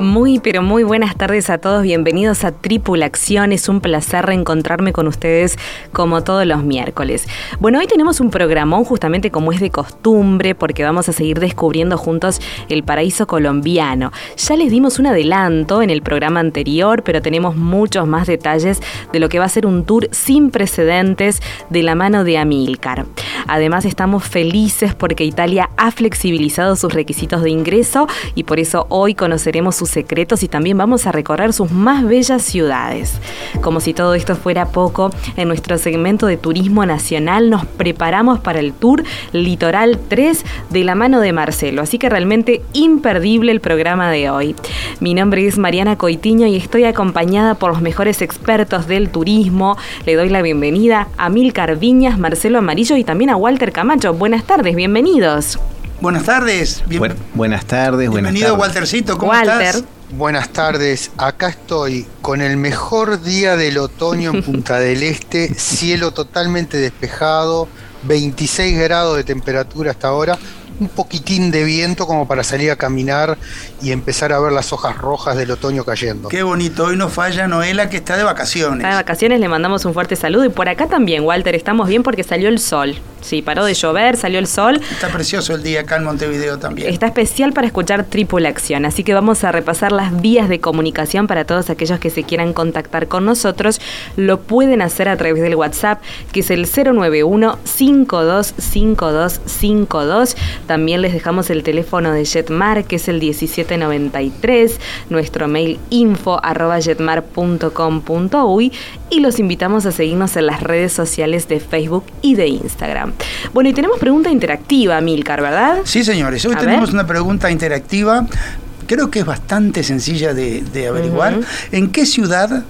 Muy, pero muy buenas tardes a todos. Bienvenidos a Tripulación. Es un placer reencontrarme con ustedes como todos los miércoles. Bueno, hoy tenemos un programón justamente como es de costumbre porque vamos a seguir descubriendo juntos el paraíso colombiano. Ya les dimos un adelanto en el programa anterior, pero tenemos muchos más detalles de lo que va a ser un tour sin precedentes de la mano de Amilcar. Además, estamos felices porque Italia ha flexibilizado sus requisitos de ingreso y por eso hoy conoceremos sus secretos y también vamos a recorrer sus más bellas ciudades. Como si todo esto fuera poco, en nuestro segmento de turismo nacional nos preparamos para el tour Litoral 3 de la mano de Marcelo, así que realmente imperdible el programa de hoy. Mi nombre es Mariana Coitiño y estoy acompañada por los mejores expertos del turismo. Le doy la bienvenida a Milcar Viñas, Marcelo Amarillo y también a Walter Camacho. Buenas tardes, bienvenidos. Buenas tardes. buenas tardes. Bienvenido, Waltercito. ¿Cómo Walter. estás? Buenas tardes, acá estoy con el mejor día del otoño en Punta del Este, cielo totalmente despejado, 26 grados de temperatura hasta ahora, un poquitín de viento como para salir a caminar y empezar a ver las hojas rojas del otoño cayendo. Qué bonito, hoy nos falla Noela que está de vacaciones. Está de vacaciones, le mandamos un fuerte saludo y por acá también, Walter, estamos bien porque salió el sol. Sí, paró de llover, salió el sol. Está precioso el día acá en Montevideo también. Está especial para escuchar Tripulación, así que vamos a repasar las vías de comunicación para todos aquellos que se quieran contactar con nosotros. Lo pueden hacer a través del WhatsApp, que es el 091 525252. También les dejamos el teléfono de Jetmar, que es el 1793, nuestro mail info arroba jetmar.com.uy y los invitamos a seguirnos en las redes sociales de Facebook y de Instagram. Bueno, y tenemos pregunta interactiva, Milcar, ¿verdad? Sí, señores, hoy A tenemos ver. una pregunta interactiva. Creo que es bastante sencilla de, de averiguar. ¿En qué ciudad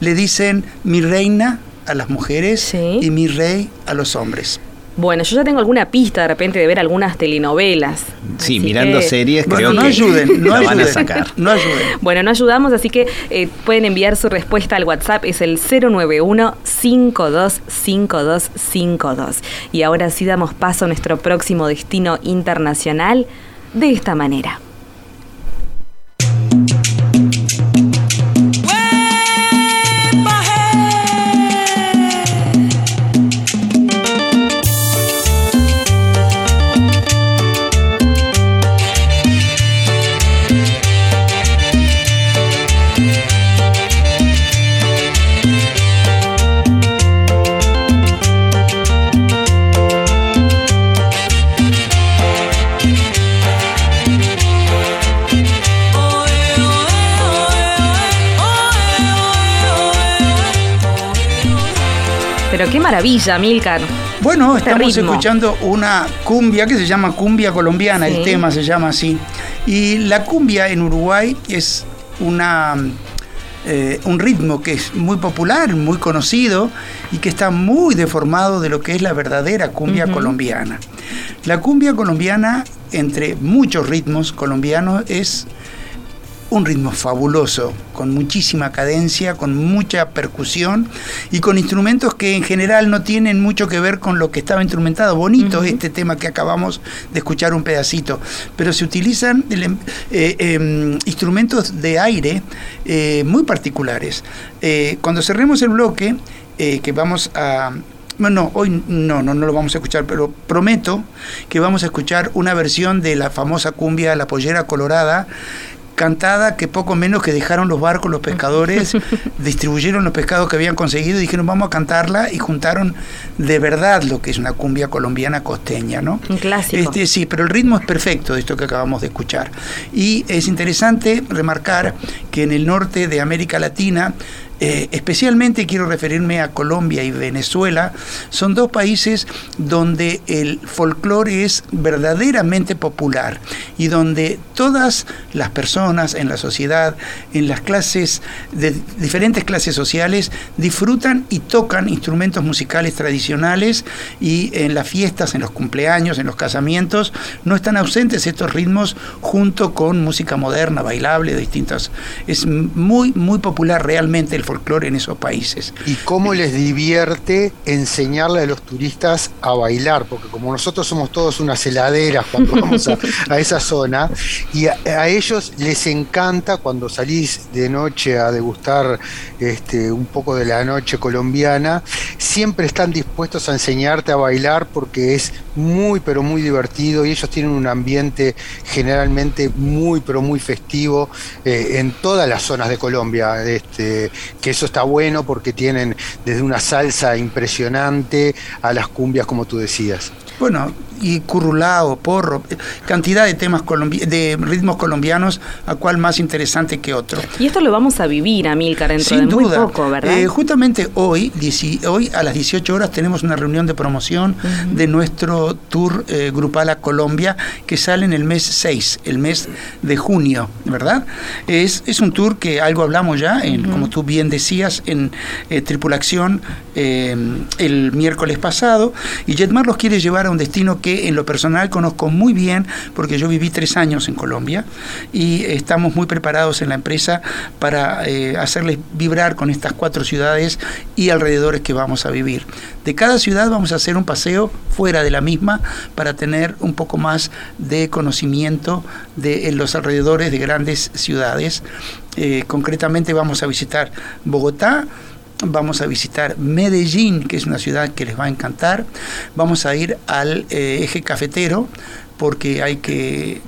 le dicen mi reina a las mujeres Sí. y mi rey a los hombres? Bueno, yo ya tengo alguna pista de repente de ver algunas telenovelas. Sí, mirando que- series Bueno, creo no que ayuden, no la van a ayuden. sacar. No ayuden. Bueno, no ayudamos, así que eh, pueden enviar su respuesta al WhatsApp, es el 091-525252. Y ahora sí damos paso a nuestro próximo destino internacional de esta manera. Maravilla, Milcar. Bueno, Este estamos ritmo. escuchando una cumbia que se llama cumbia colombiana, Sí. el tema se llama así. Y la cumbia en Uruguay es una, eh, un ritmo que es muy popular, muy conocido y que está muy deformado de lo que es la verdadera cumbia colombiana. La cumbia colombiana, entre muchos ritmos colombianos, es un ritmo fabuloso, con muchísima cadencia, con mucha percusión y con instrumentos que en general no tienen mucho que ver con lo que estaba instrumentado. Bonito este tema que acabamos de escuchar un pedacito, pero se utilizan em- eh, em, instrumentos de aire eh, muy particulares. Eh, cuando cerremos el bloque, que vamos a... Bueno, hoy no, no, no lo vamos a escuchar, pero prometo que vamos a escuchar una versión de la famosa cumbia La Pollera Colorada cantada que poco menos que dejaron los barcos los pescadores, distribuyeron los pescados que habían conseguido y dijeron vamos a cantarla y juntaron de verdad lo que es una cumbia colombiana costeña, ¿no? Un clásico. Este, sí, pero el ritmo es perfecto de esto que acabamos de escuchar. Y es interesante remarcar que en el norte de América Latina eh, especialmente quiero referirme a Colombia y Venezuela, son dos países donde el folclore es verdaderamente popular y donde todas las personas en la sociedad, en las clases, de diferentes clases sociales, disfrutan y tocan instrumentos musicales tradicionales y en las fiestas, en los cumpleaños, en los casamientos, no están ausentes estos ritmos junto con música moderna, bailable, distintas. Es muy, muy popular realmente el folclore en esos países. ¿Y cómo les divierte enseñarle a los turistas a bailar? Porque como nosotros somos todos unas heladeras cuando vamos a, esa zona, y a, ellos les encanta cuando salís de noche a degustar este, un poco de la noche colombiana, siempre están dispuestos a enseñarte a bailar porque es muy, pero muy divertido y ellos tienen un ambiente generalmente muy, pero muy festivo eh, en todas las zonas de Colombia, este, que eso está bueno porque tienen desde una salsa impresionante a las cumbias, como tú decías. Bueno, y currulao, porro, cantidad de temas de ritmos colombianos, a cual más interesante que otro. Y esto lo vamos a vivir, Amilcar, dentro Sin de duda. muy poco, ¿verdad? Eh, justamente hoy, hoy a las 18 horas tenemos una reunión de promoción de nuestro tour eh, grupal a Colombia que sale en el mes 6, el mes de junio, ¿verdad? Es, es un tour que algo hablamos ya, en, como tú bien decías, en eh, Tripulación el miércoles pasado, y Jetmar los quiere llevar a un destino que en lo personal conozco muy bien porque yo viví tres años en Colombia y estamos muy preparados en la empresa para eh, hacerles vibrar con estas cuatro ciudades y alrededores que vamos a vivir. De cada ciudad vamos a hacer un paseo fuera de la misma para tener un poco más de conocimiento de los alrededores de grandes ciudades. Eh, concretamente vamos a visitar Bogotá, vamos a visitar Medellín, que es una ciudad que les va a encantar, vamos a ir al eh, eje cafetero, porque hay que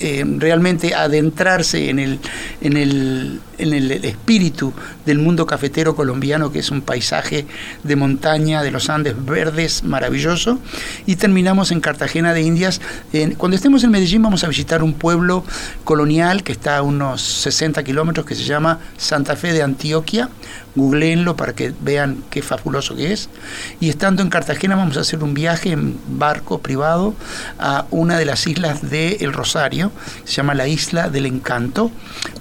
eh, realmente adentrarse en el, en, el, en el espíritu del mundo cafetero colombiano, que es un paisaje de montaña de los Andes verdes maravilloso. Y terminamos en Cartagena de Indias. cuando estemos en Medellín vamos a visitar un pueblo colonial que está a unos 60 kilómetros, que se llama Santa Fe de Antioquia, googleenlo para que vean qué fabuloso que es. Y estando en Cartagena vamos a hacer un viaje en barco privado a una de las islas de El Se llama la Isla del Encanto,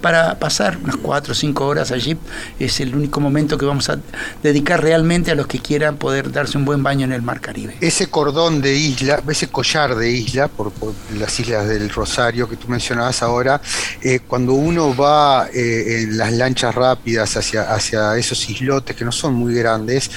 para pasar unas cuatro o cinco horas allí. Es el único momento que vamos a dedicar realmente a los que quieran poder darse un buen baño en el Mar Caribe. Ese cordón de isla, ese collar de isla, por, las islas del Rosario que tú mencionabas ahora, eh, cuando uno va eh, en las lanchas rápidas hacia, hacia esos islotes que no son muy grandes,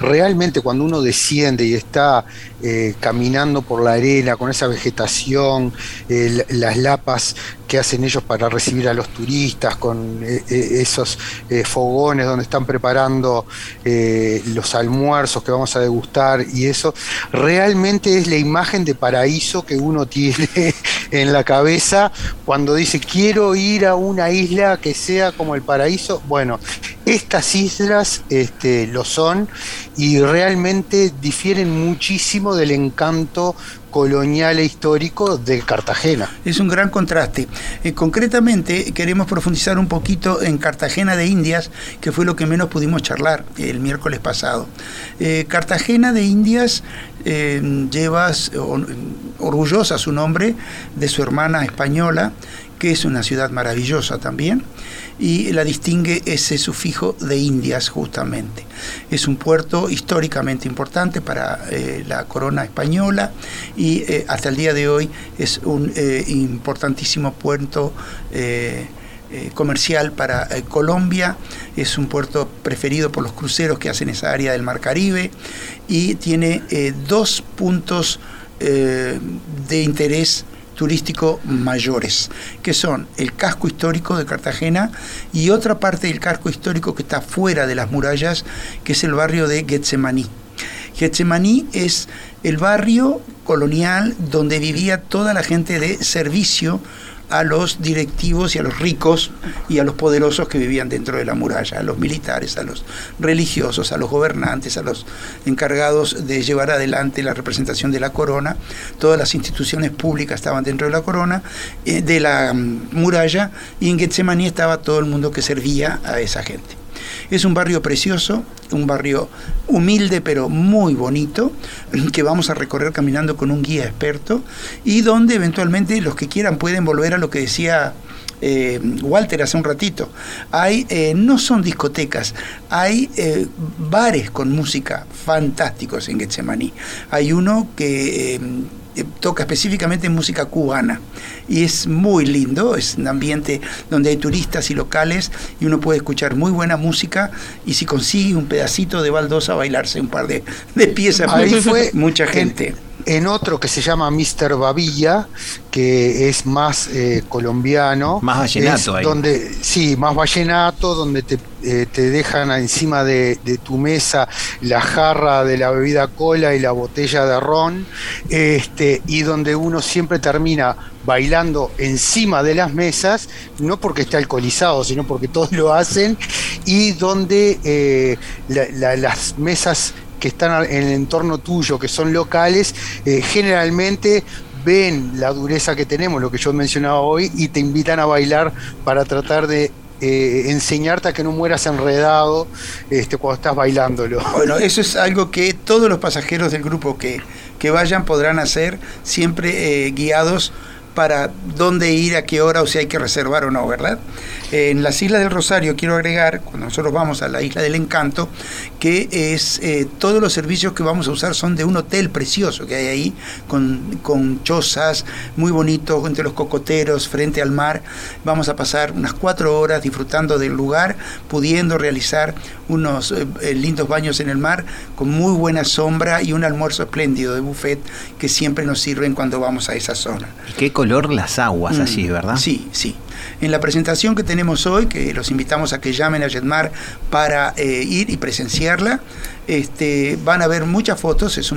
realmente cuando uno desciende y está eh, caminando por la arena con esa vegetación, eh, las lapas que hacen ellos para recibir a los turistas, con eh, esos fogones donde están preparando los almuerzos que vamos a degustar y eso, realmente es la imagen de paraíso que uno tiene en la cabeza cuando dice quiero ir a una isla que sea como el paraíso. Bueno, estas islas este, lo son y realmente difieren muchísimo del encanto colonial e histórico de Cartagena. Es un gran contraste. Eh, concretamente, queremos profundizar un poquito en Cartagena de Indias, que fue lo que menos pudimos charlar el miércoles pasado. Eh, Cartagena de Indias eh, lleva orgullosa su nombre de su hermana española, que es una ciudad maravillosa también y la distingue ese sufijo de Indias justamente. Es un puerto históricamente importante para eh, la corona española y eh, hasta el día de hoy es un eh, importantísimo puerto comercial para Colombia, es un puerto preferido por los cruceros que hacen esa área del Mar Caribe y tiene dos puntos de interés turístico mayores, que son el casco histórico de Cartagena y otra parte del casco histórico que está fuera de las murallas, que es el barrio de Getsemaní. Getsemaní es el barrio colonial donde vivía toda la gente de servicio a los directivos y a los ricos y a los poderosos que vivían dentro de la muralla, a los militares, a los religiosos, a los gobernantes, a los encargados de llevar adelante la representación de la corona. Todas las instituciones públicas estaban dentro de la corona, eh, de la mm, muralla, y en Getsemaní estaba todo el mundo que servía a esa gente. Es un barrio precioso, un barrio humilde pero muy bonito, que vamos a recorrer caminando con un guía experto y donde eventualmente los que quieran pueden volver a lo que decía eh, Walter hace un ratito. Hay, eh, no son discotecas, hay eh, bares con música fantásticos en Getsemaní. Hay uno que toca específicamente música cubana. Y es muy lindo, es un ambiente donde hay turistas y locales y uno puede escuchar muy buena música y si consigue un pedacito de baldosa bailarse un par de, piezas. Ahí fue mucha gente en otro que se llama Mr. Babilla, que es más eh, colombiano. Más vallenato ahí. Donde, sí, más vallenato, donde te, eh, dejan encima de, tu mesa la jarra de la bebida cola y la botella de ron, este, y donde uno siempre termina bailando encima de las mesas, no porque esté alcoholizado, sino porque todos lo hacen, y donde eh, las mesas que están en el entorno tuyo, que son locales, eh, generalmente ven la dureza que tenemos, lo que yo mencionaba hoy, y te invitan a bailar para tratar de eh, enseñarte a que no mueras enredado este, cuando estás bailándolo. Bueno, eso es algo que todos los pasajeros del grupo que, que vayan podrán hacer, siempre eh, guiados para dónde ir, a qué hora o si hay que reservar o no, ¿verdad? En las Islas del Rosario quiero agregar, cuando nosotros vamos a la Isla del Encanto, que es eh, todos los servicios que vamos a usar son de un hotel precioso que hay ahí, con, con chozas muy bonitos, entre los cocoteros, frente al mar. Vamos a pasar unas cuatro horas disfrutando del lugar, pudiendo realizar unos eh, eh, lindos baños en el mar, con muy buena sombra y un almuerzo espléndido de buffet que siempre nos sirven cuando vamos a esa zona. qué color las aguas mm, allí, ¿verdad? Sí, sí. En la presentación que tenemos hoy, que los invitamos a que llamen a Jetmar para eh, ir y presenciarla, este, van a ver muchas fotos, es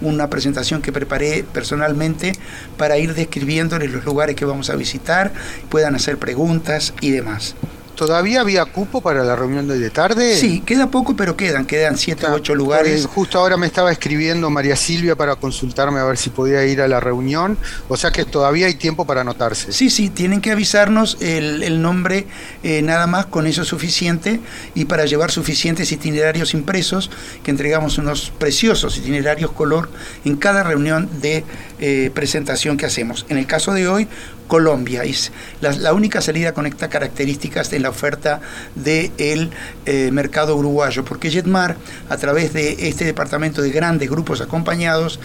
una presentación que preparé personalmente para ir describiéndoles los lugares que vamos a visitar, puedan hacer preguntas y demás. ¿Todavía había cupo para la reunión de hoy de tarde? Sí, queda poco, pero quedan, quedan siete u ocho lugares. Justo ahora me estaba escribiendo María Silvia para consultarme a ver si podía ir a la reunión, o sea que todavía hay tiempo para anotarse. Sí, sí, tienen que avisarnos el, nombre eh, nada más, con eso es suficiente, y para llevar suficientes itinerarios impresos, que entregamos unos preciosos itinerarios color en cada reunión de eh, presentación que hacemos. En el caso de hoy, Colombia. Es la, única salida con estas características en la oferta del de eh, mercado uruguayo, porque Jetmar, a través de este departamento de grandes grupos acompañados,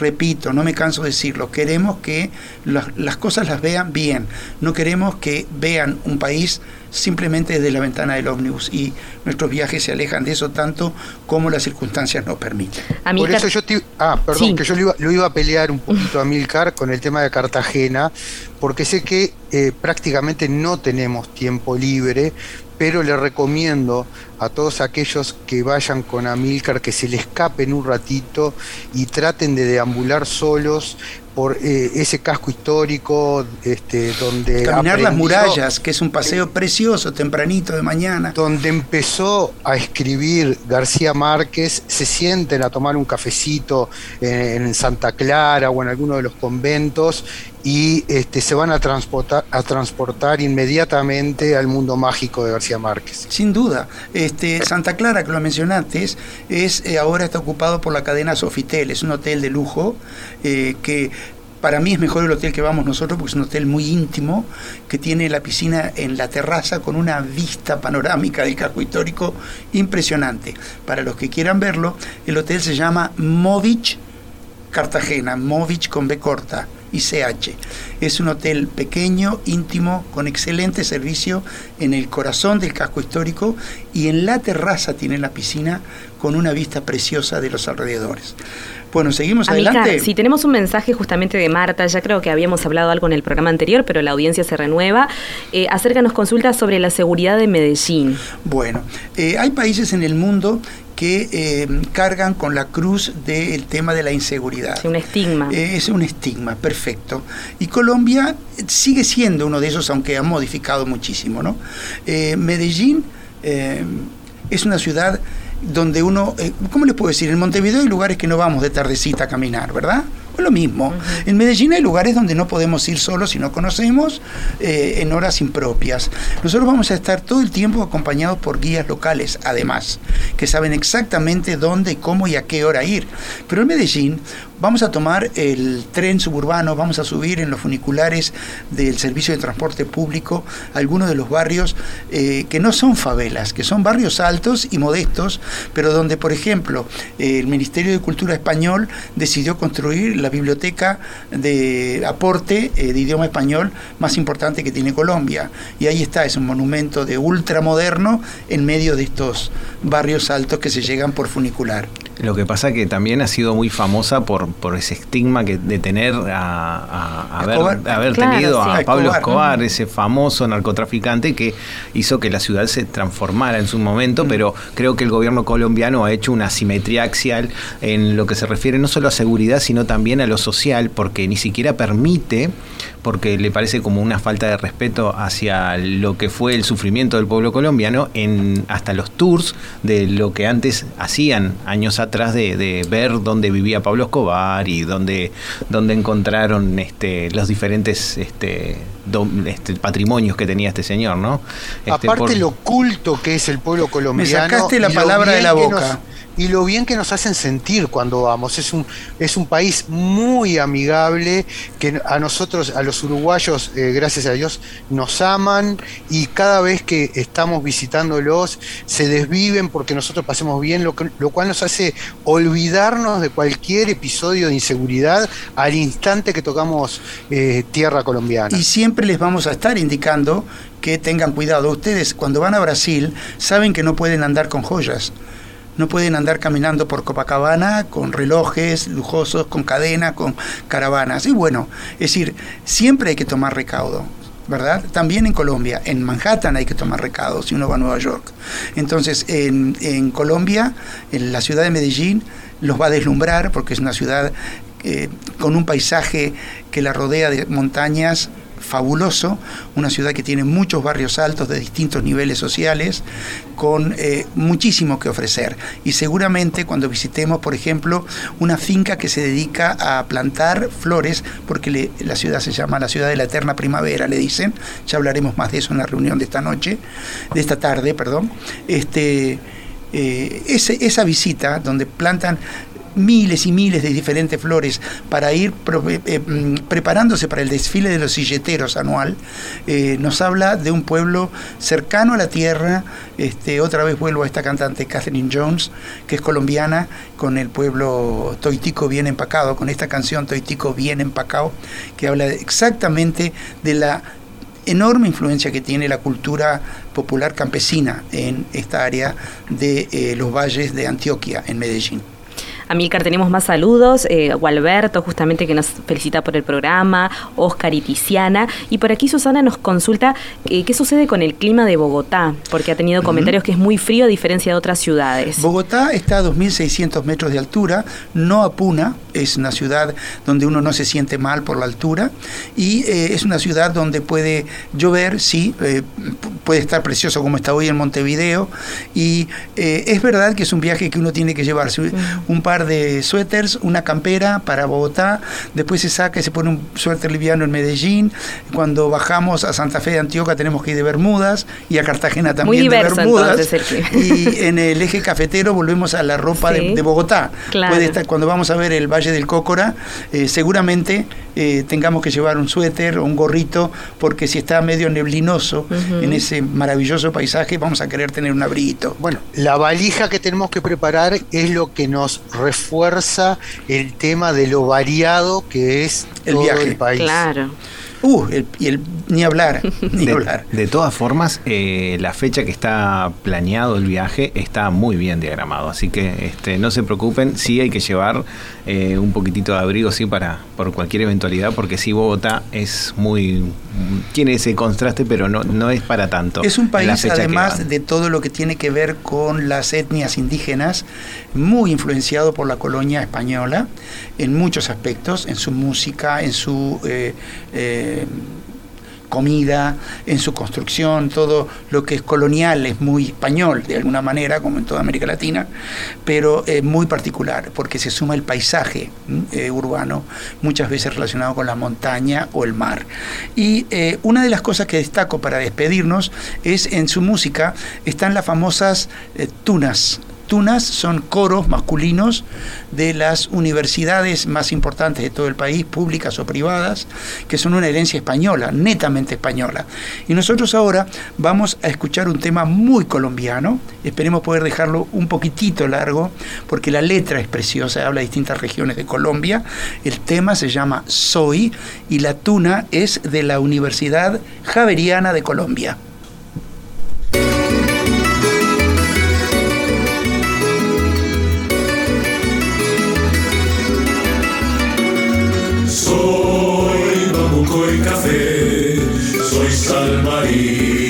repito, no me canso de decirlo, queremos que las cosas las vean bien, no queremos que vean un país simplemente desde la ventana del ómnibus y nuestros viajes se alejan de eso tanto como las circunstancias nos permiten. Por eso yo ah, perdón, que yo lo iba, a pelear un poquito a Milcar con el tema de Cartagena, porque sé que eh, prácticamente no tenemos tiempo libre, pero le recomiendo a todos aquellos que vayan con Amilcar que se le escapen un ratito y traten de deambular solos por eh, ese casco histórico este, donde... Caminar las murallas, que es un paseo precioso, tempranito de mañana. Donde empezó a escribir García Márquez, se sienten a tomar un cafecito en, Santa Clara o en alguno de los conventos y este, se van a transportar, a transportar inmediatamente al mundo mágico de García Márquez. Sin duda. Este, Santa Clara, que lo mencionaste, es, eh, ahora está ocupado por la cadena Sofitel, es un hotel de lujo eh, que para mí es mejor el hotel que vamos nosotros porque es un hotel muy íntimo que tiene la piscina en la terraza con una vista panorámica del casco histórico impresionante. Para los que quieran verlo, el hotel se llama Movich Cartagena, Movich con B corta y CH. Es un hotel pequeño, íntimo, con excelente servicio en el corazón del casco histórico y en la terraza tiene la piscina con una vista preciosa de los alrededores. Bueno, seguimos adelante. Si tenemos un mensaje justamente de Marta, ya creo que habíamos hablado algo en el programa anterior, pero la audiencia se renueva. Eh, acércanos consultas sobre la seguridad de Medellín. Bueno, eh, hay países en el mundo que eh, cargan con la cruz del tema de la inseguridad. Es un estigma. Eh, es un estigma, perfecto. Y Colombia sigue siendo uno de esos, aunque ha modificado muchísimo. ¿no? Eh, Medellín es una ciudad donde uno, ¿cómo les puedo decir? En Montevideo hay lugares que no vamos de tardecita a caminar, ¿verdad? Lo mismo. En Medellín hay lugares donde no podemos ir solos si no conocemos eh, en horas impropias. Nosotros vamos a estar todo el tiempo acompañados por guías locales, además, que saben exactamente dónde, cómo y a qué hora ir. Pero en Medellín vamos a tomar el tren suburbano, vamos a subir en los funiculares del servicio de transporte público algunos de los barrios eh, que no son favelas, que son barrios altos y modestos, pero donde, por ejemplo, el Ministerio de Cultura Español decidió construir la biblioteca de aporte eh, de idioma español más importante que tiene Colombia. Y ahí está, es un monumento de ultramoderno en medio de estos barrios altos que se llegan por funicular. Lo que pasa que también ha sido muy famosa por, por ese estigma que de tener a, haber, tenido a Pablo Escobar, ese famoso narcotraficante que hizo que la ciudad se transformara en su momento, pero creo que el gobierno colombiano ha hecho una simetría axial en lo que se refiere no solo a seguridad, sino también a lo social, porque ni siquiera permite porque le parece como una falta de respeto hacia lo que fue el sufrimiento del pueblo colombiano en hasta los tours de lo que antes hacían años atrás de, ver dónde vivía Pablo Escobar y dónde, dónde encontraron este, los diferentes este, este, patrimonios que tenía este señor, ¿no? Este, Aparte lo culto que es el pueblo colombiano. Me sacaste la palabra de la boca y lo bien que nos hacen sentir cuando vamos. Es un, es un país muy amigable, que a nosotros, a los uruguayos, eh, gracias a Dios, nos aman y cada vez que estamos visitándolos se desviven porque nosotros pasemos bien, lo, lo cual nos hace olvidarnos de cualquier episodio de inseguridad al instante que tocamos eh, tierra colombiana. Y siempre les vamos a estar indicando que tengan cuidado. Ustedes cuando van a Brasil saben que no pueden andar con joyas no pueden andar caminando por Copacabana con relojes lujosos, con cadenas, con caravanas. Y bueno, es decir, siempre hay que tomar recaudo. ¿verdad? También en Colombia, en Manhattan hay que tomar recaudo si uno va a Nueva York. Entonces, en, en Colombia, en la ciudad de Medellín, los va a deslumbrar porque es una ciudad eh, con un paisaje que la rodea de montañas fabuloso, una ciudad que tiene muchos barrios altos de distintos niveles sociales, con eh, muchísimo que ofrecer. Y seguramente cuando visitemos, por ejemplo, una finca que se dedica a plantar flores, porque la ciudad se llama la ciudad de la eterna primavera, le dicen, ya hablaremos más de eso en la reunión de esta noche, de esta tarde, perdón, este, eh, esa visita donde plantan miles y miles de diferentes flores para ir eh, eh, mm, preparándose para el desfile de los silleteros anual, eh, nos habla de un pueblo cercano a la tierra. Este, otra vez vuelvo a esta cantante Catherine Jones, que es colombiana, con el pueblo toitico bien empacado, con esta canción Toitico bien empacado, que habla exactamente de la enorme influencia que tiene la cultura popular campesina en esta área de los valles de Antioquia, en Medellín. Amílcar, tenemos más saludos. Eh, Gualberto, justamente, que nos felicita por el programa. Oscar y Tiziana. Y por aquí Susana nos consulta eh, qué sucede con el clima de Bogotá, porque ha tenido comentarios que es muy frío a diferencia de otras ciudades. Bogotá está a 2.600 metros de altura, no apuna, es una ciudad donde uno no se siente mal por la altura y eh, es una ciudad donde puede llover, sí, eh, puede estar precioso como está hoy en Montevideo y es verdad que es un viaje que uno tiene que llevarse un par de suéteres, una campera para Bogotá, después se saca y se pone un suéter liviano en Medellín, cuando bajamos a Santa Fe de Antioquia tenemos que ir de Bermudas y a Cartagena también de Bermudas. y en el eje cafetero volvemos a la ropa de, Bogotá. Puede estar, cuando vamos a ver el Valle del Cócora, eh, seguramente eh, tengamos que llevar un suéter o un gorrito, porque si está medio neblinoso en ese maravilloso paisaje, vamos a querer tener un abriguito. Bueno, la valija que tenemos que preparar es lo que nos refuerza el tema de lo variado que es el todo viaje. el país. Claro. Uh, y el, ni hablar, ni de, hablar. De todas formas, eh, la fecha que está planeado el viaje está muy bien diagramado, así que este, no se preocupen, sí hay que llevar eh, un poquitito de abrigo, sí, para por cualquier eventualidad, porque sí, Bogotá es muy... tiene ese contraste, pero no, no es para tanto. Es un país, además de todo lo que tiene que ver con las etnias indígenas, muy influenciado por la colonia española en muchos aspectos, en su música, en su... Eh, eh, comida, en su construcción, todo lo que es colonial es muy español de alguna manera, como en toda América Latina, pero es muy particular porque se suma el paisaje eh, urbano, muchas veces relacionado con la montaña o el mar. Y eh, una de las cosas que destaco para despedirnos es en su música están las famosas tunas, tunas son coros masculinos de las universidades más importantes de todo el país, públicas o privadas, que son una herencia española, netamente española. Y nosotros ahora vamos a escuchar un tema muy colombiano, esperemos poder dejarlo un poquitito largo, porque la letra es preciosa, habla de distintas regiones de Colombia. El tema se llama Soy y la tuna es de la Universidad Javeriana de Colombia. Sal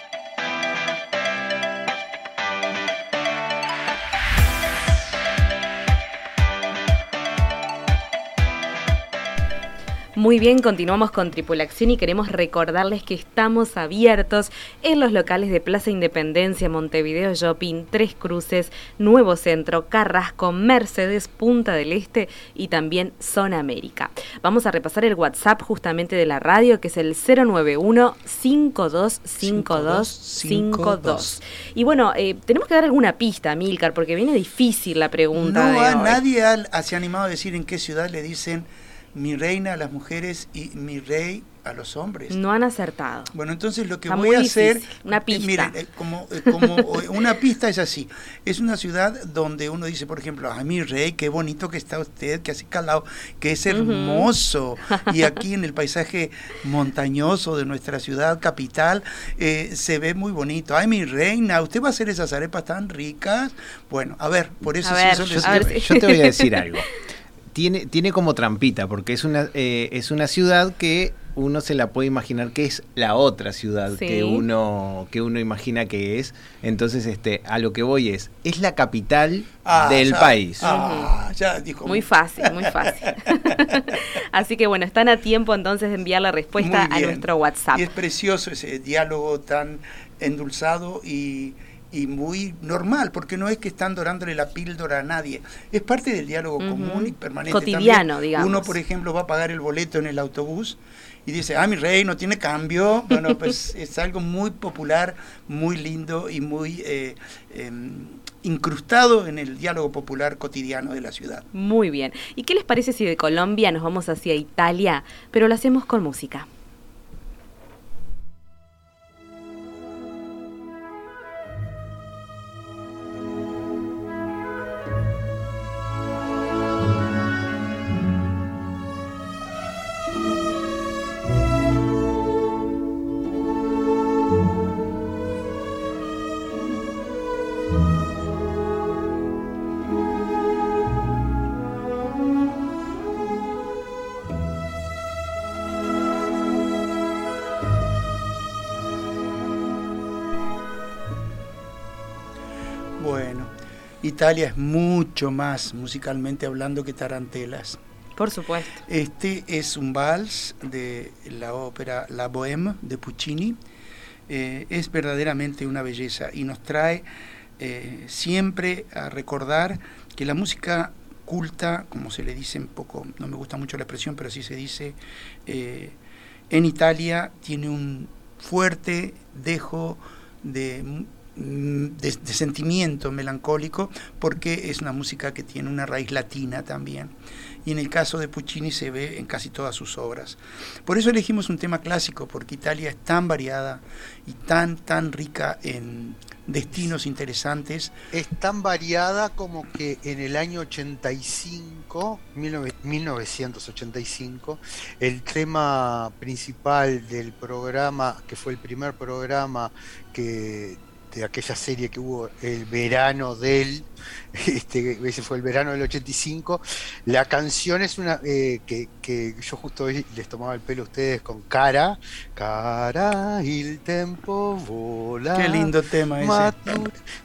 Muy bien, continuamos con Tripulación y queremos recordarles que estamos abiertos en los locales de Plaza Independencia, Montevideo Shopping, Tres Cruces, Nuevo Centro, Carrasco, Mercedes, Punta del Este y también Zona América. Vamos a repasar el WhatsApp justamente de la radio que es el 091 525252. Y bueno, eh, tenemos que dar alguna pista, Milcar, porque viene difícil la pregunta. No, nadie se ha animado a decir en qué ciudad le dicen mi reina a las mujeres y mi rey a los hombres. No han acertado. Bueno, entonces lo que voy a hacer, una eh, pista. miren, eh, como, eh, como una pista es así. Es una ciudad donde uno dice, por ejemplo, a mi rey, qué bonito que está usted, que hace calado, que es hermoso. y aquí en el paisaje montañoso de nuestra ciudad capital se ve muy bonito. Ay, mi reina, usted va a hacer esas arepas tan ricas. Bueno, a ver, por eso, yo te voy a decir algo tiene, tiene como trampita, porque es una, eh, es una ciudad que uno se la puede imaginar que es la otra ciudad que uno que uno imagina que es. Entonces este a lo que voy es es la capital ah, del país. Ah, muy fácil muy fácil. Así que bueno están a tiempo entonces de enviar la respuesta a nuestro WhatsApp. Y es precioso ese diálogo tan endulzado y y muy normal, porque no es que están dorándole la píldora a nadie, es parte del diálogo común y permanente. Cotidiano, digamos. Uno, por ejemplo, va a pagar el boleto en el autobús y dice, ah, mi rey, no tiene cambio. Bueno, pues es algo muy popular, muy lindo y muy eh, em, incrustado en el diálogo popular cotidiano de la ciudad. Muy bien. ¿Y qué les parece si de Colombia nos vamos hacia Italia, pero lo hacemos con música? Italia es mucho más musicalmente hablando que Tarantelas. Por supuesto. Este es un vals de la ópera La Bohème de Puccini. Eh, es verdaderamente una belleza y nos trae eh, siempre a recordar que la música culta, como se le dice un poco, no me gusta mucho la expresión, pero así se dice, eh, en Italia tiene un fuerte dejo de Mm, de, sentimiento melancólico porque es una música que tiene una raíz latina también y en el caso de Puccini se ve en casi todas sus obras. Por eso elegimos un tema clásico, porque Italia es tan variada y tan, tan rica en destinos interesantes. Es tan variada como que en el año 85, 1985, el tema principal del programa, que fue el primer programa que de aquella serie que hubo el verano del, este, ese fue el verano del 85, la canción es una eh, que, que, yo justo hoy les tomaba el pelo a ustedes con cara, cara, el tempo vola. Qué lindo tema ese.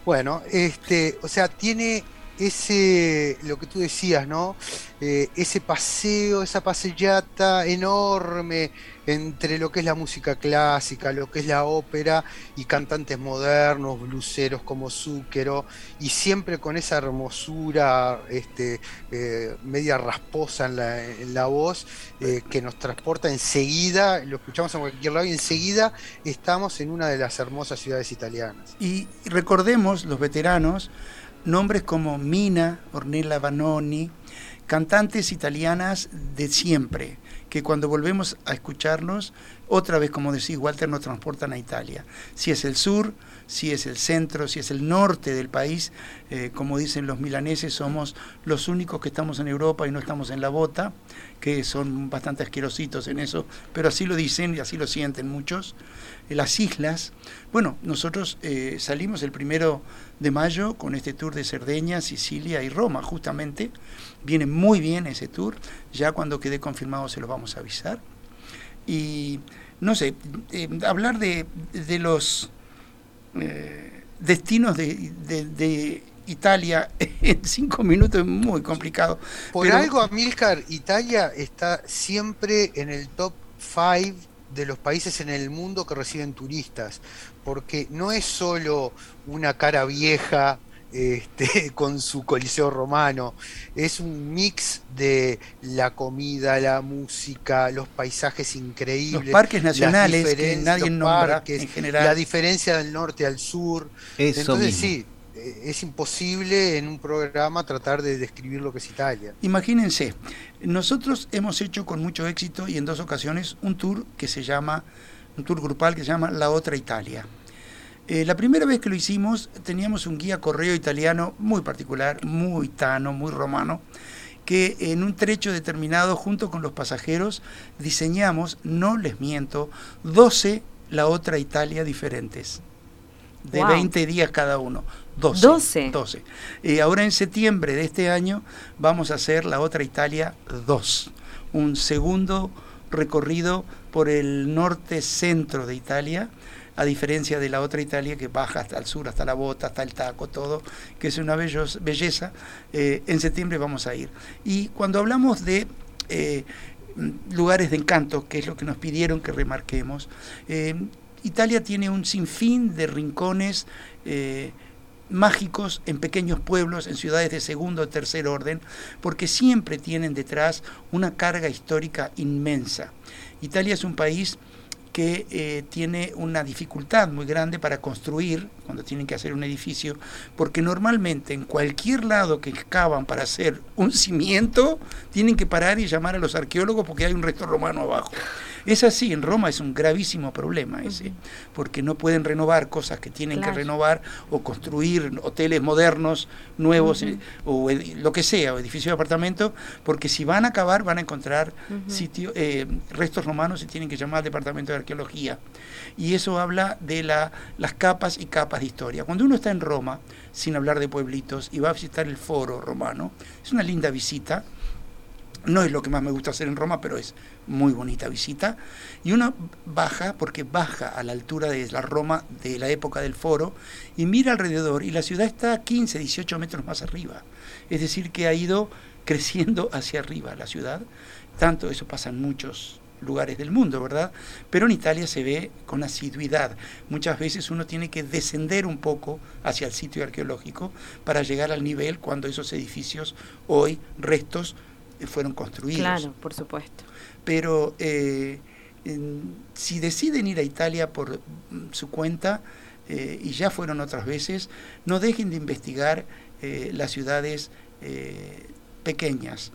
Bueno, este, o sea, tiene ese, lo que tú decías, ¿no? Eh, ese paseo, esa paseata enorme entre lo que es la música clásica, lo que es la ópera y cantantes modernos, bluseros como Zúquero, y siempre con esa hermosura este, eh, media rasposa en la, voz eh, que nos transporta enseguida, lo escuchamos en cualquier lado y enseguida estamos en una de las hermosas ciudades italianas. Y recordemos, los veteranos, nombres como Mina, Ornella Vanoni, cantantes italianas de siempre, que cuando volvemos a escucharnos, otra vez, como decís, Walter, nos transportan a Italia. Si es el sur, si es el centro, si es el norte del país, eh, como dicen los milaneses, somos los únicos que estamos en Europa y no estamos en la bota, que son bastante asquerositos en eso, pero así lo dicen y así lo sienten muchos. Eh, las islas, bueno, nosotros eh, salimos el primero de mayo con este tour de Cerdeña, Sicilia y Roma, justamente. Viene muy bien ese tour, ya cuando quede confirmado se lo vamos a avisar. Y no sé, hablar de, de los eh, destinos de, Italia en cinco minutos es muy complicado. Por algo, Amilcar, Italia está siempre en el top 5 de los países en el mundo que reciben turistas, porque no es solo una cara vieja este, con su coliseo romano. Es un mix de la comida, la música, los paisajes increíbles. Los parques nacionales que nadie nombra en general. La diferencia del norte al sur. Entonces sí, eh, es imposible en un programa tratar de describir lo que es Italia. Imagínense, nosotros hemos hecho con mucho éxito y en dos ocasiones un tour que se llama, un tour grupal que se llama La Otra Italia eh, la primera vez que lo hicimos teníamos un guía correo italiano muy particular, muy tano, muy romano, que en un trecho determinado junto con los pasajeros diseñamos, no les miento, 12 la otra Italia diferentes, de 20 días cada uno. 12. 12. Eh, ahora en septiembre de este año vamos a hacer la otra Italia 2, un segundo recorrido por el norte centro de Italia a diferencia de la otra Italia que baja hasta el sur, hasta la bota, hasta el taco, todo, que es una belleza. Eh, en septiembre vamos a ir. Y cuando hablamos de eh, lugares de encanto, que es lo que nos pidieron que remarquemos, eh, Italia tiene un sinfín de rincones mágicos en pequeños pueblos, en ciudades de segundo o tercer orden, porque siempre tienen detrás una carga histórica inmensa. Italia es un país que eh, tiene una dificultad muy grande para construir cuando tienen que hacer un edificio, porque normalmente en cualquier lado que excavan para hacer un cimiento, tienen que parar y llamar a los arqueólogos porque hay un resto romano abajo. Es así, en Roma es un gravísimo problema ese, porque no pueden renovar cosas que tienen que renovar o construir hoteles modernos, nuevos, eh, o lo que sea, o edificios de apartamento, porque si van a acabar van a encontrar eh, restos romanos y tienen que llamar al departamento de arqueología. Y eso habla de la, las capas y capas de historia. Cuando uno está en Roma, sin hablar de pueblitos, y va a visitar el foro romano, es una linda visita, no es lo que más me gusta hacer en Roma, pero es muy bonita visita. Y uno baja, porque baja a la altura de la Roma de la época del foro, y mira alrededor, y la ciudad está 15, 18 metros más arriba. Es decir, que ha ido creciendo hacia arriba la ciudad. Tanto eso pasa en muchos lugares del mundo, ¿verdad? Pero en Italia se ve con asiduidad. Muchas veces uno tiene que descender un poco hacia el sitio arqueológico para llegar al nivel cuando esos edificios, hoy restos, fueron construidos. Claro, por supuesto. Pero eh, si deciden ir a Italia por mm, su cuenta, eh, y ya fueron otras veces, no dejen de investigar las ciudades pequeñas.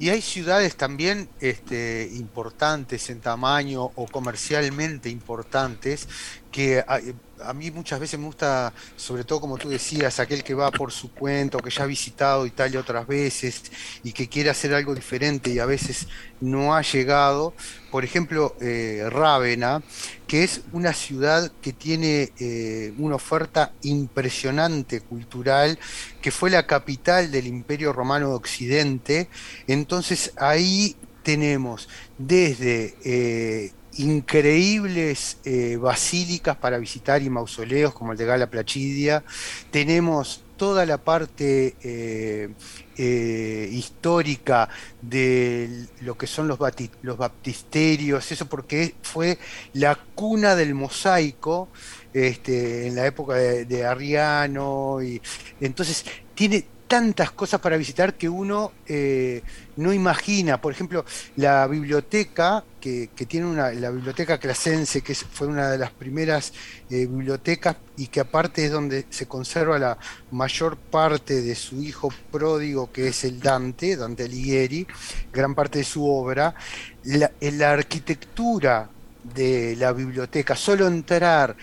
y hay ciudades también este, importantes en tamaño o comercialmente importantes que a, mí muchas veces me gusta, sobre todo como tú decías, aquel que va por su cuenta o que ya ha visitado Italia otras veces y que quiere hacer algo diferente y a veces no ha llegado. Por ejemplo, eh, Rávena, que es una ciudad que tiene eh, una oferta impresionante cultural, que fue la capital del Imperio Romano de Occidente. Entonces ahí tenemos desde eh, increíbles eh, basílicas para visitar y mausoleos como el de Gala Placidia. Tenemos toda la parte eh, eh, histórica de lo que son los, los baptisterios, eso porque fue la cuna del mosaico este, en la época de, de Arriano. Y, entonces tiene tantas cosas para visitar que uno eh, no imagina. Por ejemplo, la biblioteca, que, tiene una, la biblioteca clasense, que fue una de las primeras eh, bibliotecas y que aparte es donde se conserva la mayor parte de su hijo pródigo, que es el Dante, Dante Alighieri, gran parte de su obra, la, la arquitectura de la biblioteca, solo entrar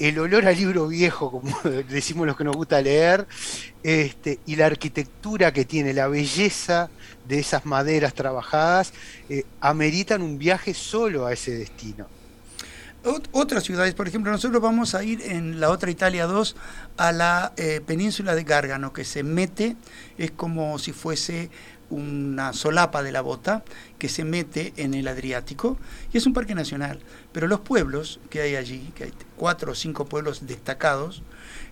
el olor al libro viejo, como decimos los que nos gusta leer, este, y la arquitectura que tiene, la belleza de esas maderas trabajadas, eh, ameritan un viaje solo a ese destino. otras ciudades, por ejemplo, nosotros vamos a ir en la otra Italia 2 a la eh, península de Gárgano, que se mete, es como si fuese una solapa de la bota que se mete en el Adriático y es un parque nacional. Pero los pueblos que hay allí, que hay cuatro o cinco pueblos destacados,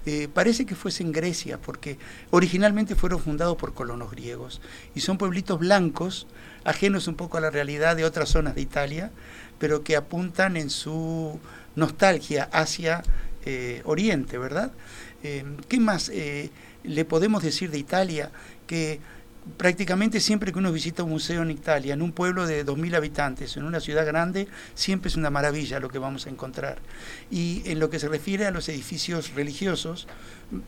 eh, parece que fuesen Grecia, porque originalmente fueron fundados por colonos griegos y son pueblitos blancos, ajenos un poco a la realidad de otras zonas de Italia, pero que apuntan en su nostalgia hacia eh, Oriente, ¿verdad? Eh, ¿Qué más le podemos decir de Italia? Que prácticamente siempre que uno visita un museo en Italia, en un pueblo de 2.000 habitantes, en una ciudad grande, siempre es una maravilla lo que vamos a encontrar. Y en lo que se refiere a los edificios religiosos,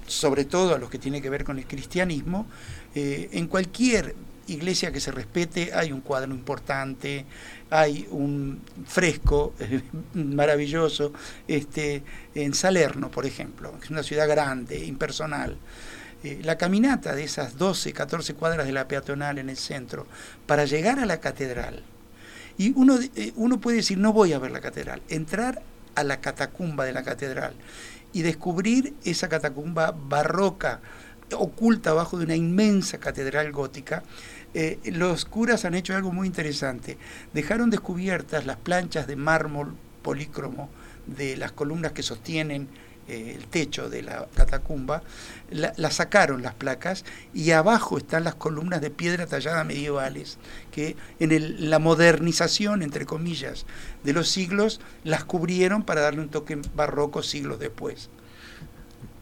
sobre todo a los que tienen que ver con el cristianismo, eh, en cualquier iglesia que se respete hay un cuadro importante, hay un fresco maravilloso, este, en Salerno, por ejemplo, que es una ciudad grande, impersonal. Eh, la caminata de esas 12, 14 cuadras de la peatonal en el centro para llegar a la catedral. Y uno, eh, uno puede decir, no voy a ver la catedral, entrar a la catacumba de la catedral y descubrir esa catacumba barroca oculta bajo de una inmensa catedral gótica, eh, los curas han hecho algo muy interesante. Dejaron descubiertas las planchas de mármol polícromo de las columnas que sostienen eh, el techo de la catacumba, la, sacaron las placas y abajo están las columnas de piedra tallada medievales, que en la modernización, entre comillas, de los siglos, las cubrieron para darle un toque barroco siglos después.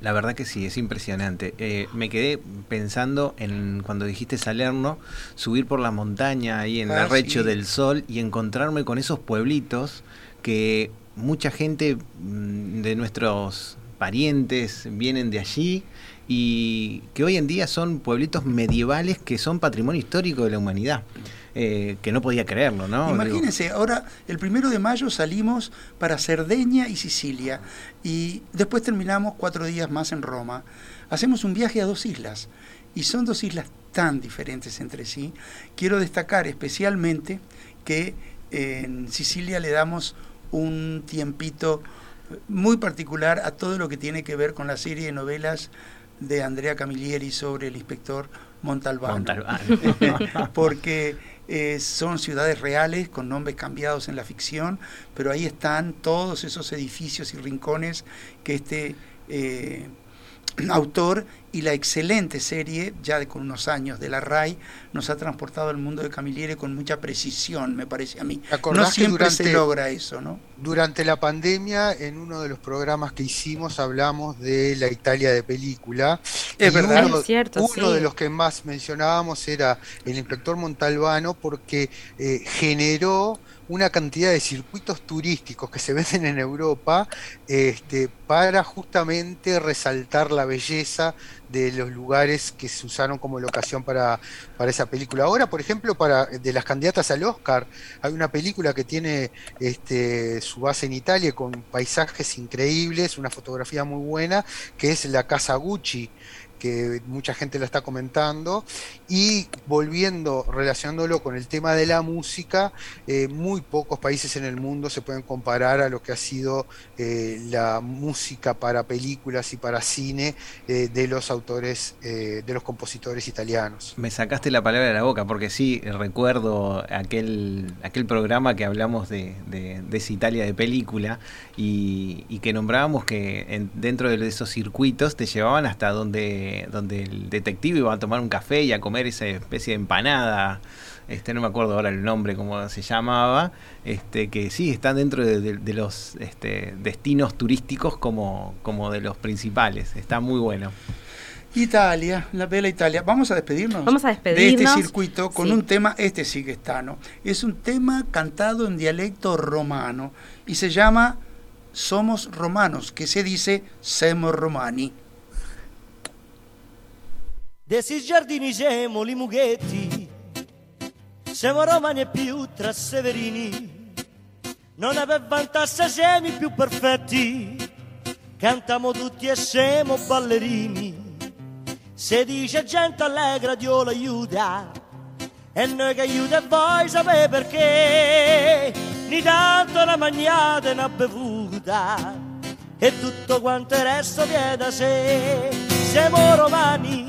La verdad que sí, es impresionante. Eh, me quedé pensando en cuando dijiste Salerno, subir por la montaña ahí en el ah, Arrecho del Sol y encontrarme con esos pueblitos que mucha gente mm, de nuestros parientes vienen de allí y que hoy en día son pueblitos medievales que son patrimonio histórico de la humanidad. Eh, que no podía creerlo, ¿no? Imagínense, ahora el primero de mayo salimos para Cerdeña y Sicilia y después terminamos cuatro días más en Roma. Hacemos un viaje a dos islas y son dos islas tan diferentes entre sí. Quiero destacar especialmente que en Sicilia le damos un tiempito muy particular a todo lo que tiene que ver con la serie de novelas de Andrea Camilleri sobre el inspector Montalbano. Porque eh, son ciudades reales con nombres cambiados en la ficción, pero ahí están todos esos edificios y rincones que este eh, autor y la excelente serie, ya de con unos años, de la RAI, nos ha transportado al mundo de Camilleri con mucha precisión, me parece a mí. No siempre se logra eso, ¿no? Durante la pandemia, en uno de los programas que hicimos, hablamos de la Italia de película. Es verdad. Uno, es cierto, uno de los que más mencionábamos era el inspector Montalbano, porque eh, generó una cantidad de circuitos turísticos que se venden en Europa este, para justamente resaltar la belleza de los lugares que se usaron como locación para, para esa película. Ahora, por ejemplo, para de las candidatas al Oscar, hay una película que tiene este, su base en Italia con paisajes increíbles, una fotografía muy buena, que es La Casa Gucci que mucha gente lo está comentando, y volviendo, relacionándolo con el tema de la música, eh, muy pocos países en el mundo se pueden comparar a lo que ha sido eh, la música para películas y para cine eh, de los autores, de los compositores italianos. Me sacaste la palabra de la boca, porque sí, recuerdo aquel, aquel programa que hablamos de, de, esa Italia de película y, que nombrábamos que dentro de esos circuitos te llevaban hasta donde donde el detective iba a tomar un café y a comer esa especie de empanada, este no me acuerdo ahora el nombre, cómo se llamaba, este que sí, están dentro de, los este, destinos turísticos como, como de los principales, está muy bueno. Italia, la bella Italia. Vamos a despedirnos, Vamos a despedirnos. de este circuito con un tema, este sí que está, ¿no? Es un tema cantado en dialecto romano y se llama Somos Romanos, que se dice Semo Romani. De giardini siamo li mughetti, siamo romani e più tra severini, non avevamo semi più perfetti, cantiamo tutti e siamo ballerini. Se dice gente allegra Dio l'aiuta, e noi che aiuta voi sapete perché, ni tanto una mangiata e una bevuta, e tutto quanto il resto viene da sé. Siamo romani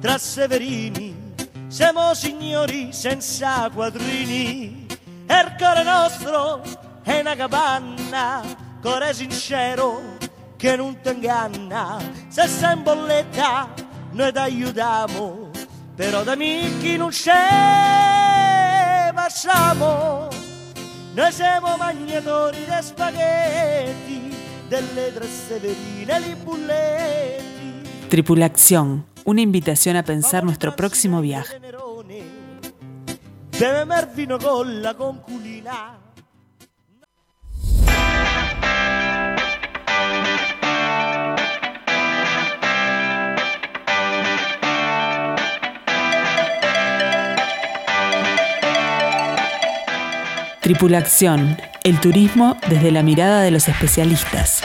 tra severini, siamo signori senza quadrini, e il cuore nostro è una capanna, cuore sincero che non ti inganna, se sei in bolletta noi ti aiutiamo, però da chi non c'è passiamo, noi siamo magnatori di spaghetti, delle tre severine, li bulletti. Tripulación una invitación a pensar nuestro próximo viaje. Tripulación, el turismo desde la mirada de los especialistas.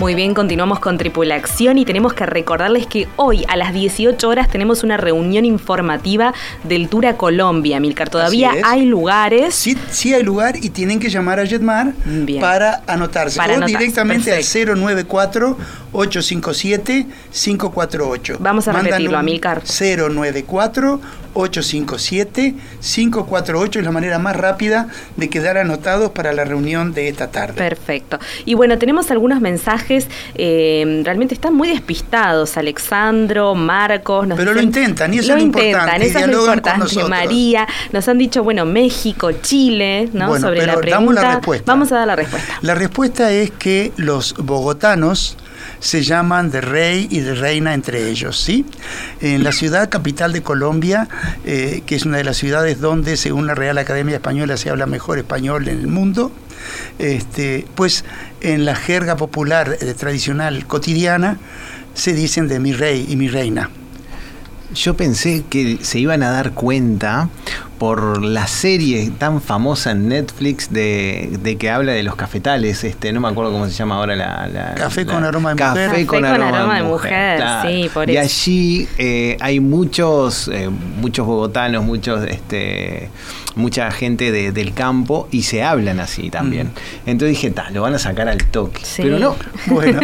Muy bien, continuamos con Tripulación y tenemos que recordarles que hoy a las 18 horas tenemos una reunión informativa del Tour a Colombia. Milcar, todavía hay lugares. Sí, sí hay lugar y tienen que llamar a Jetmar para anotarse. o directamente al 094 857 548. Vamos a repetirlo, Amilcar. 094 857-548 es la manera más rápida de quedar anotados para la reunión de esta tarde. Perfecto. Y bueno, tenemos algunos mensajes, eh, realmente están muy despistados, Alexandro, Marcos. Pero lo intentan, y eso es lo intentan, Eso es lo importante. María, nos han dicho, bueno, México, Chile, ¿no? Sobre la pregunta. Damos la respuesta. Vamos a dar la respuesta. La respuesta es que los bogotanos se llaman de rey y de reina entre ellos, ¿sí? En la ciudad capital de Colombia, eh, que es una de las ciudades donde, según la Real Academia Española, se habla mejor español en el mundo, este, pues en la jerga popular eh, tradicional cotidiana se dicen de mi rey y mi reina. Yo pensé que se iban a dar cuenta por la serie tan famosa en Netflix de, que habla de los cafetales, este, no me acuerdo cómo se llama ahora la... café con aroma de mujer. Café con, aroma, de mujer, sí, por y allí eh, hay muchos, eh, muchos bogotanos, muchos, este, mucha gente del campo y se hablan así también. Entonces dije, tal, lo van a sacar al toque. Pero no. Bueno,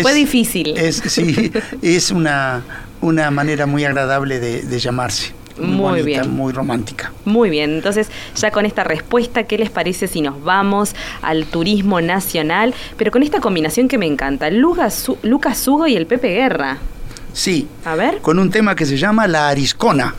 fue difícil. Es, sí, es una, una manera muy agradable de llamarse muy, bien. Muy romántica. Muy bien, entonces ya con esta respuesta, ¿qué les parece si nos vamos al turismo nacional? Pero con esta combinación que me encanta, Lucas, Lucas Hugo y el Pepe Guerra. Sí. A ver. Con un tema que se llama La Ariscona.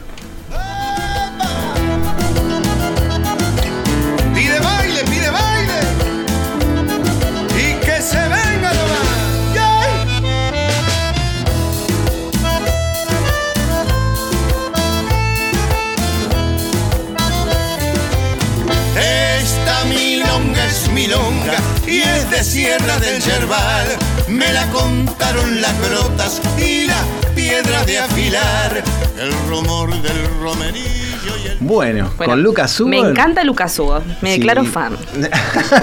Y es de Sierra del Yerbal. Me la contaron las grotas y la piedra de afilar, el rumor del romerillo y el... Bueno, con Lucas Hugo. Me encanta Lucas Hugo, me declaro fan.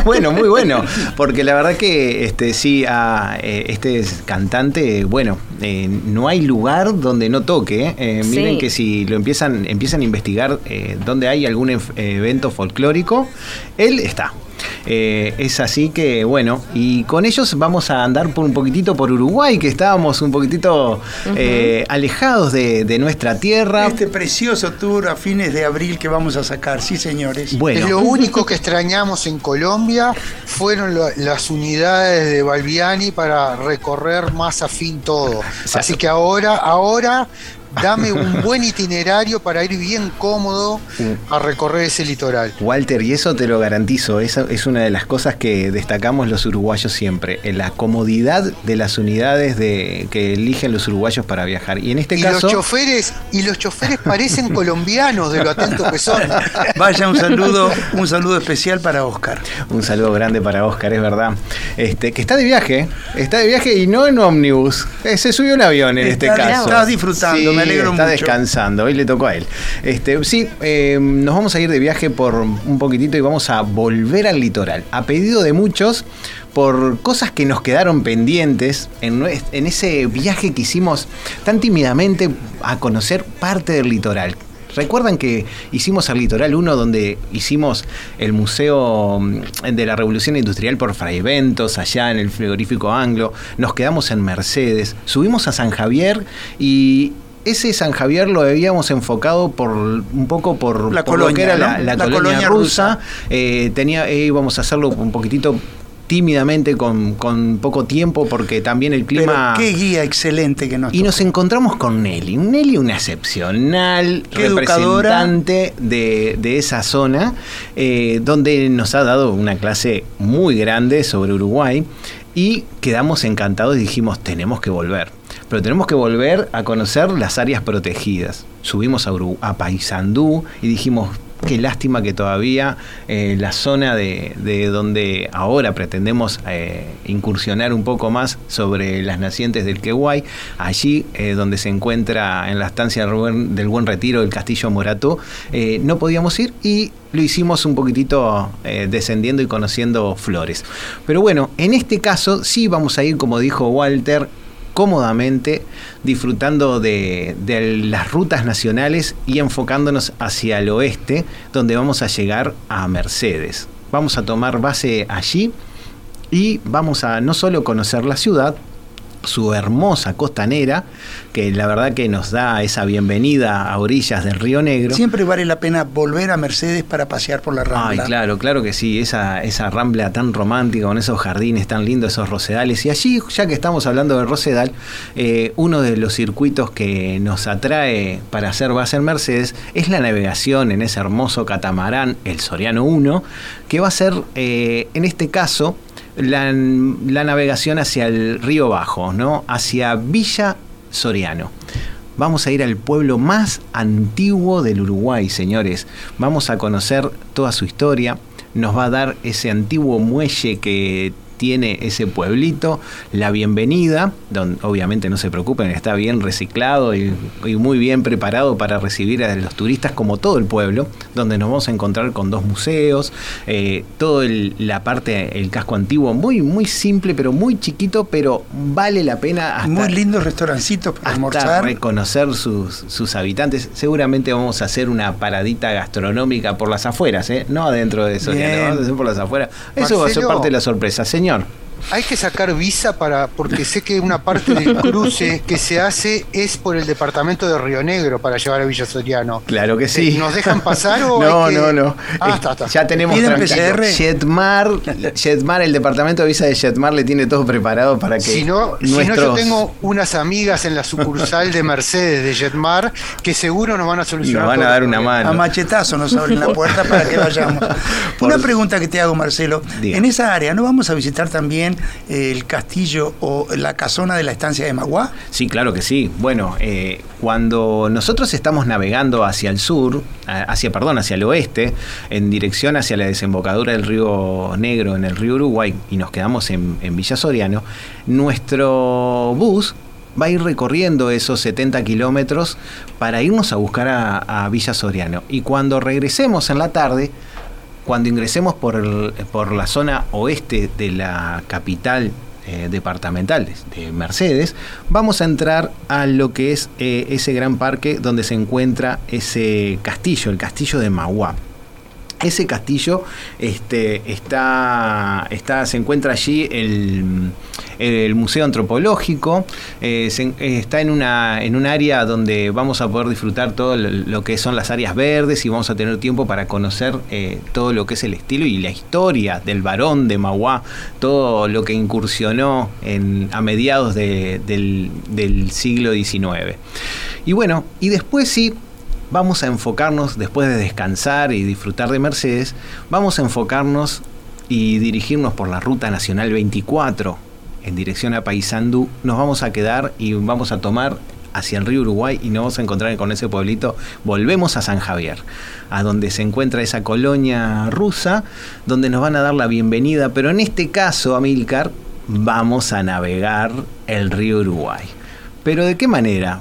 bueno, muy bueno, porque la verdad que este sí, a, eh, este cantante, bueno, eh, no hay lugar donde no toque. Eh, miren que si lo empiezan, empiezan a investigar donde hay algún evento folclórico, él está. Eh, es así que, bueno, y con ellos vamos a andar por un poquitito por Uruguay, que estábamos un poquitito eh, alejados de, nuestra tierra. Este precioso tour a fines de abril que vamos a sacar, sí, señores. Bueno. Lo único que extrañamos en Colombia fueron las unidades de Balbiani para recorrer más a fin todo. Así que ahora, ahora dame un buen itinerario para ir bien cómodo a recorrer ese litoral. Walter, y eso te lo garantizo, esa es una de las cosas que destacamos los uruguayos siempre, en la comodidad de las unidades de, que eligen los uruguayos para viajar. Y en este y caso... Los choferes, y los choferes parecen colombianos de lo atento que son. Vaya, un saludo, un saludo especial para Oscar. Un saludo grande para Oscar, es verdad. Este, que está de viaje, está de viaje y no en ómnibus. Eh, se subió un avión en este caso. Estás disfrutando está descansando, hoy le tocó a él. Este, sí, eh, nos vamos a ir de viaje por un poquitito y vamos a volver al litoral. A pedido de muchos, por cosas que nos quedaron pendientes en, en ese viaje que hicimos tan tímidamente a conocer parte del litoral. ¿Recuerdan que hicimos al Litoral 1 donde hicimos el Museo mm, de la Revolución Industrial por Fray Ventos, allá en el frigorífico Anglo? Nos quedamos en Mercedes, subimos a San Javier y ese San Javier lo habíamos enfocado por un poco por, la colonia, lo que era la, colonia, rusa. Eh, tenía, eh, íbamos a hacerlo un poquitito tímidamente con, poco tiempo porque también el clima... qué guía excelente que nos... Y nos encontramos con Nelly. Nelly una excepcional representante de, de, esa zona, eh, donde nos ha dado una clase muy grande sobre Uruguay y quedamos encantados y dijimos, tenemos que volver pero tenemos que volver a conocer las áreas protegidas. Subimos a, a Paysandú y dijimos, qué lástima que todavía eh, la zona de, donde ahora pretendemos eh, incursionar un poco más sobre las nacientes del Quehuay, allí eh, donde se encuentra en la estancia del Buen, Retiro el Castillo Morató, no podíamos ir y lo hicimos un poquitito descendiendo y conociendo flores. Pero bueno, en este caso sí vamos a ir, como dijo Walter, cómodamente, disfrutando de, las rutas nacionales y enfocándonos hacia el oeste, donde vamos a llegar a Mercedes. Vamos a tomar base allí y vamos a no solo conocer la ciudad, su hermosa costanera, que la verdad que nos da esa bienvenida a orillas del Río Negro. Siempre vale la pena volver a Mercedes para pasear por la Rambla. Ay, claro, claro que sí, esa, esa Rambla tan romántica, con esos jardines tan lindos, esos rosedales. Y allí, ya que estamos hablando de rosedal, eh, uno de los circuitos que nos atrae para hacer base en Mercedes es la navegación en ese hermoso catamarán, el Soriano 1, que va a ser, eh, en este caso, la, navegación hacia el río Bajo, ¿no? hacia Villa Soriano. Vamos a ir al pueblo más antiguo del Uruguay, señores. Vamos a conocer toda su historia. Nos va a dar ese antiguo muelle que tiene ese pueblito, la bienvenida, donde obviamente no se preocupen, está bien reciclado y, muy bien preparado para recibir a los turistas como todo el pueblo, donde nos vamos a encontrar con dos museos, eh, toda la parte, el casco antiguo, muy, muy simple, pero muy chiquito, pero vale la pena hasta, Muy lindos restaurancitos para almorzar. reconocer sus, sus habitantes. Seguramente vamos a hacer una paradita gastronómica por las afueras, ¿eh? no adentro de eso, vamos a hacer por las afueras. Eso va a ser parte de la sorpresa, señor. on. Hay que sacar visa para, porque sé que una parte del cruce que se hace es por el departamento de Río Negro para llevar a Villa Soriano. Claro que sí. ¿Nos dejan pasar o No, no, no. Ah, está, está. Ya tenemos PCR? Jetmar, Jetmar, el departamento de visa de Jetmar le tiene todo preparado para que. Si no, si no, yo tengo unas amigas en la sucursal de Mercedes de Jetmar que seguro nos van a solucionar. Nos van a dar una mano. A machetazo nos abren la puerta para que vayamos. Una pregunta que te hago, Marcelo. En esa área, ¿no vamos a visitar también el castillo o la casona de la estancia de Maguá? Sí, claro que sí. Bueno, eh, cuando nosotros estamos navegando hacia el sur, hacia, perdón, hacia el oeste, en dirección hacia la desembocadura del río Negro en el río Uruguay y nos quedamos en, Villa Soriano, nuestro bus va a ir recorriendo esos 70 kilómetros para irnos a buscar a, Villa Soriano. Y cuando regresemos en la tarde, cuando ingresemos por, por la zona oeste de la capital eh, departamental de Mercedes, vamos a entrar a lo que es eh, ese gran parque donde se encuentra ese castillo, el castillo de Maguá. Ese castillo este, está, está, se encuentra allí el, el Museo Antropológico, eh, está en una, en un área donde vamos a poder disfrutar todo lo que son las áreas verdes y vamos a tener tiempo para conocer eh, todo lo que es el estilo y la historia del varón de Maguá, todo lo que incursionó en, a mediados del, del siglo XIX. Y bueno, y después sí, vamos a enfocarnos, después de descansar y disfrutar de Mercedes, vamos a enfocarnos y dirigirnos por la Ruta Nacional 24 en dirección a Paysandú. Nos vamos a quedar y vamos a tomar hacia el río Uruguay y nos vamos a encontrar con ese pueblito. Volvemos a San Javier, a donde se encuentra esa colonia rusa, donde nos van a dar la bienvenida, pero en este caso, Amilcar, vamos a navegar el río Uruguay. ¿Pero de qué manera?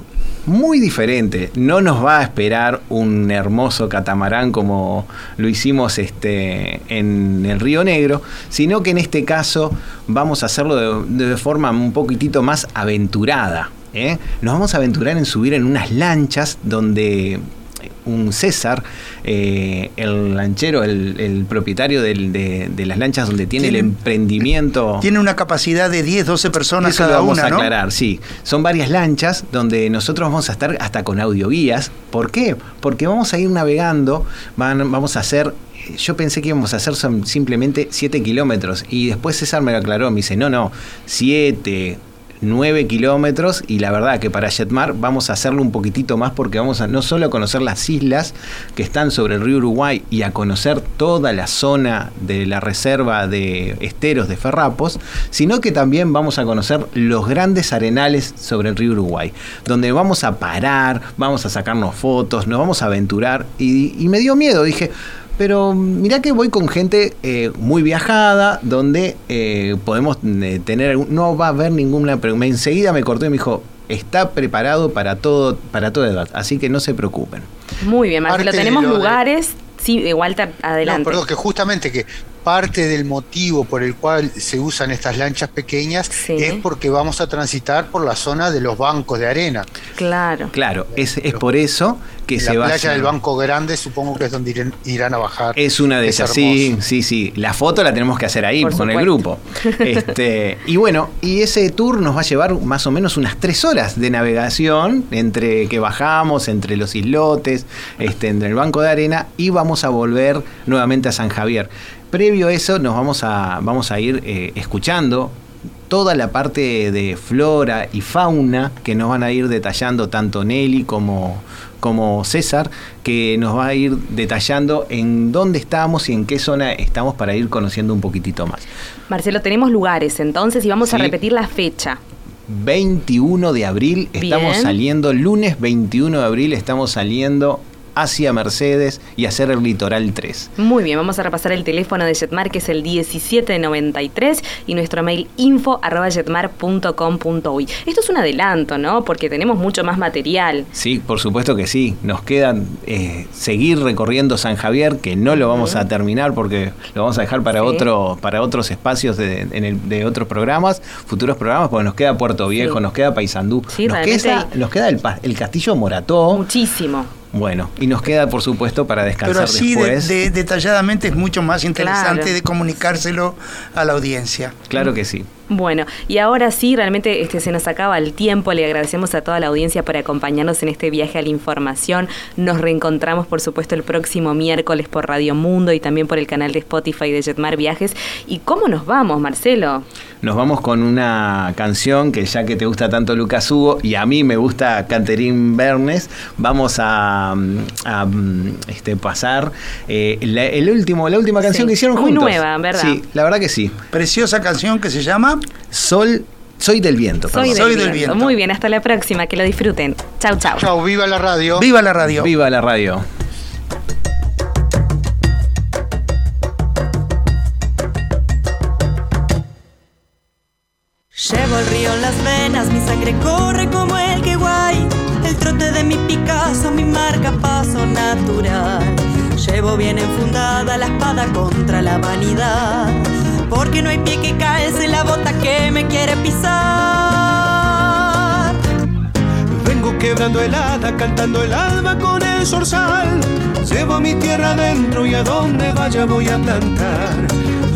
Muy diferente. No nos va a esperar un hermoso catamarán como lo hicimos este, en el Río Negro, sino que en este caso vamos a hacerlo de, forma un poquitito más aventurada. ¿eh? Nos vamos a aventurar en subir en unas lanchas donde un César, eh, el lanchero, el, propietario de, las lanchas donde tiene, el emprendimiento. Tiene una capacidad de 10, 12 personas cada vamos a aclarar, sí. Son varias lanchas donde nosotros vamos a estar hasta con audioguías. ¿Por qué? Porque vamos a ir navegando, vamos a hacer yo pensé que íbamos a hacer simplemente 7 kilómetros y después César me lo aclaró, me dice, no, no, 7, 9 kilómetros y la verdad que para Jetmar vamos a hacerlo un poquitito más porque vamos a no solo a conocer las islas que están sobre el río Uruguay y a conocer toda la zona de la reserva de esteros de Ferrapos, sino que también vamos a conocer los grandes arenales sobre el río Uruguay, donde vamos a parar, vamos a sacarnos fotos, nos vamos a aventurar y, y me dio miedo, dije, pero mirá que voy con gente eh, muy viajada, donde eh, podemos eh, tener, no va a haber ninguna pregunta. Enseguida me cortó y me dijo, está preparado para todo, para toda edad, así que no se preocupen. Muy bien, Marcelo, tenemos lugares. Sí, Walter, adelante. No, perdón, que justamente que parte del motivo por el cual se usan estas lanchas pequeñas es porque vamos a transitar por la zona de los bancos de arena. Claro. Claro, es, es por eso que se va. La playa del Banco Grande supongo que es donde irán, a bajar. Es una de esas, sí, sí, sí. La foto la tenemos que hacer ahí con el grupo. Este, y bueno, y ese tour nos va a llevar más o menos unas tres horas de navegación entre que bajamos, entre los islotes, este, entre el Banco de Arena y vamos a volver nuevamente a San Javier. Previo a eso nos vamos a, vamos a ir eh, escuchando toda la parte de flora y fauna que nos van a ir detallando tanto Nelly como, como César, que nos va a ir detallando en dónde estamos y en qué zona estamos para ir conociendo un poquitito más. Marcelo, tenemos lugares entonces y vamos a repetir la fecha. 21 de abril estamos saliendo, lunes 21 de abril estamos saliendo hacia Mercedes y hacer el litoral 3. Muy bien, vamos a repasar el teléfono de Jetmar que es el 1793 y nuestro mail info arroba jetmar.com.uy. Esto es un adelanto, ¿no? Porque tenemos mucho más material. Sí, por supuesto que sí. Nos queda eh, seguir recorriendo San Javier, que no lo vamos a terminar porque lo vamos a dejar para, otro, para otros espacios de, de otros programas, futuros programas, porque nos queda Puerto Viejo, nos queda Paysandú, nos, queda, nos queda el, el Castillo Morató. Muchísimo. Bueno, y nos queda, por supuesto, para descansar Pero así De, detalladamente es mucho más interesante de comunicárselo a la audiencia. Claro que sí. Bueno, y ahora sí, realmente este, se nos acaba el tiempo. Le agradecemos a toda la audiencia por acompañarnos en este viaje a la información. Nos reencontramos, por supuesto, el próximo miércoles por Radio Mundo y también por el canal de Spotify de Jetmar Viajes. ¿Y cómo nos vamos, Marcelo? Nos vamos con una canción que ya que te gusta tanto Lucas Hugo y a mí me gusta Catherine Bernes, vamos a, este, pasar eh, la, el último, la última canción que hicieron juntos. Muy nueva, ¿verdad? Sí, la verdad que sí. Preciosa canción que se llama Sol, soy del viento. Soy, del, viento. Muy bien, hasta la próxima, que lo disfruten. Chau, chau. Chau, viva la radio. Viva la radio. Viva la radio. Llevo el río en las venas, mi sangre corre como el que guay. El trote de mi Picasso, mi marca paso natural. Llevo bien enfundada la espada contra la vanidad porque no hay pie que en la bota que me quiere pisar. Vengo quebrando helada, cantando el alma con el zorzal. Llevo mi tierra adentro y a donde vaya voy a plantar.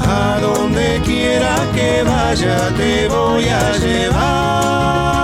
A donde quiera que vaya te voy a llevar.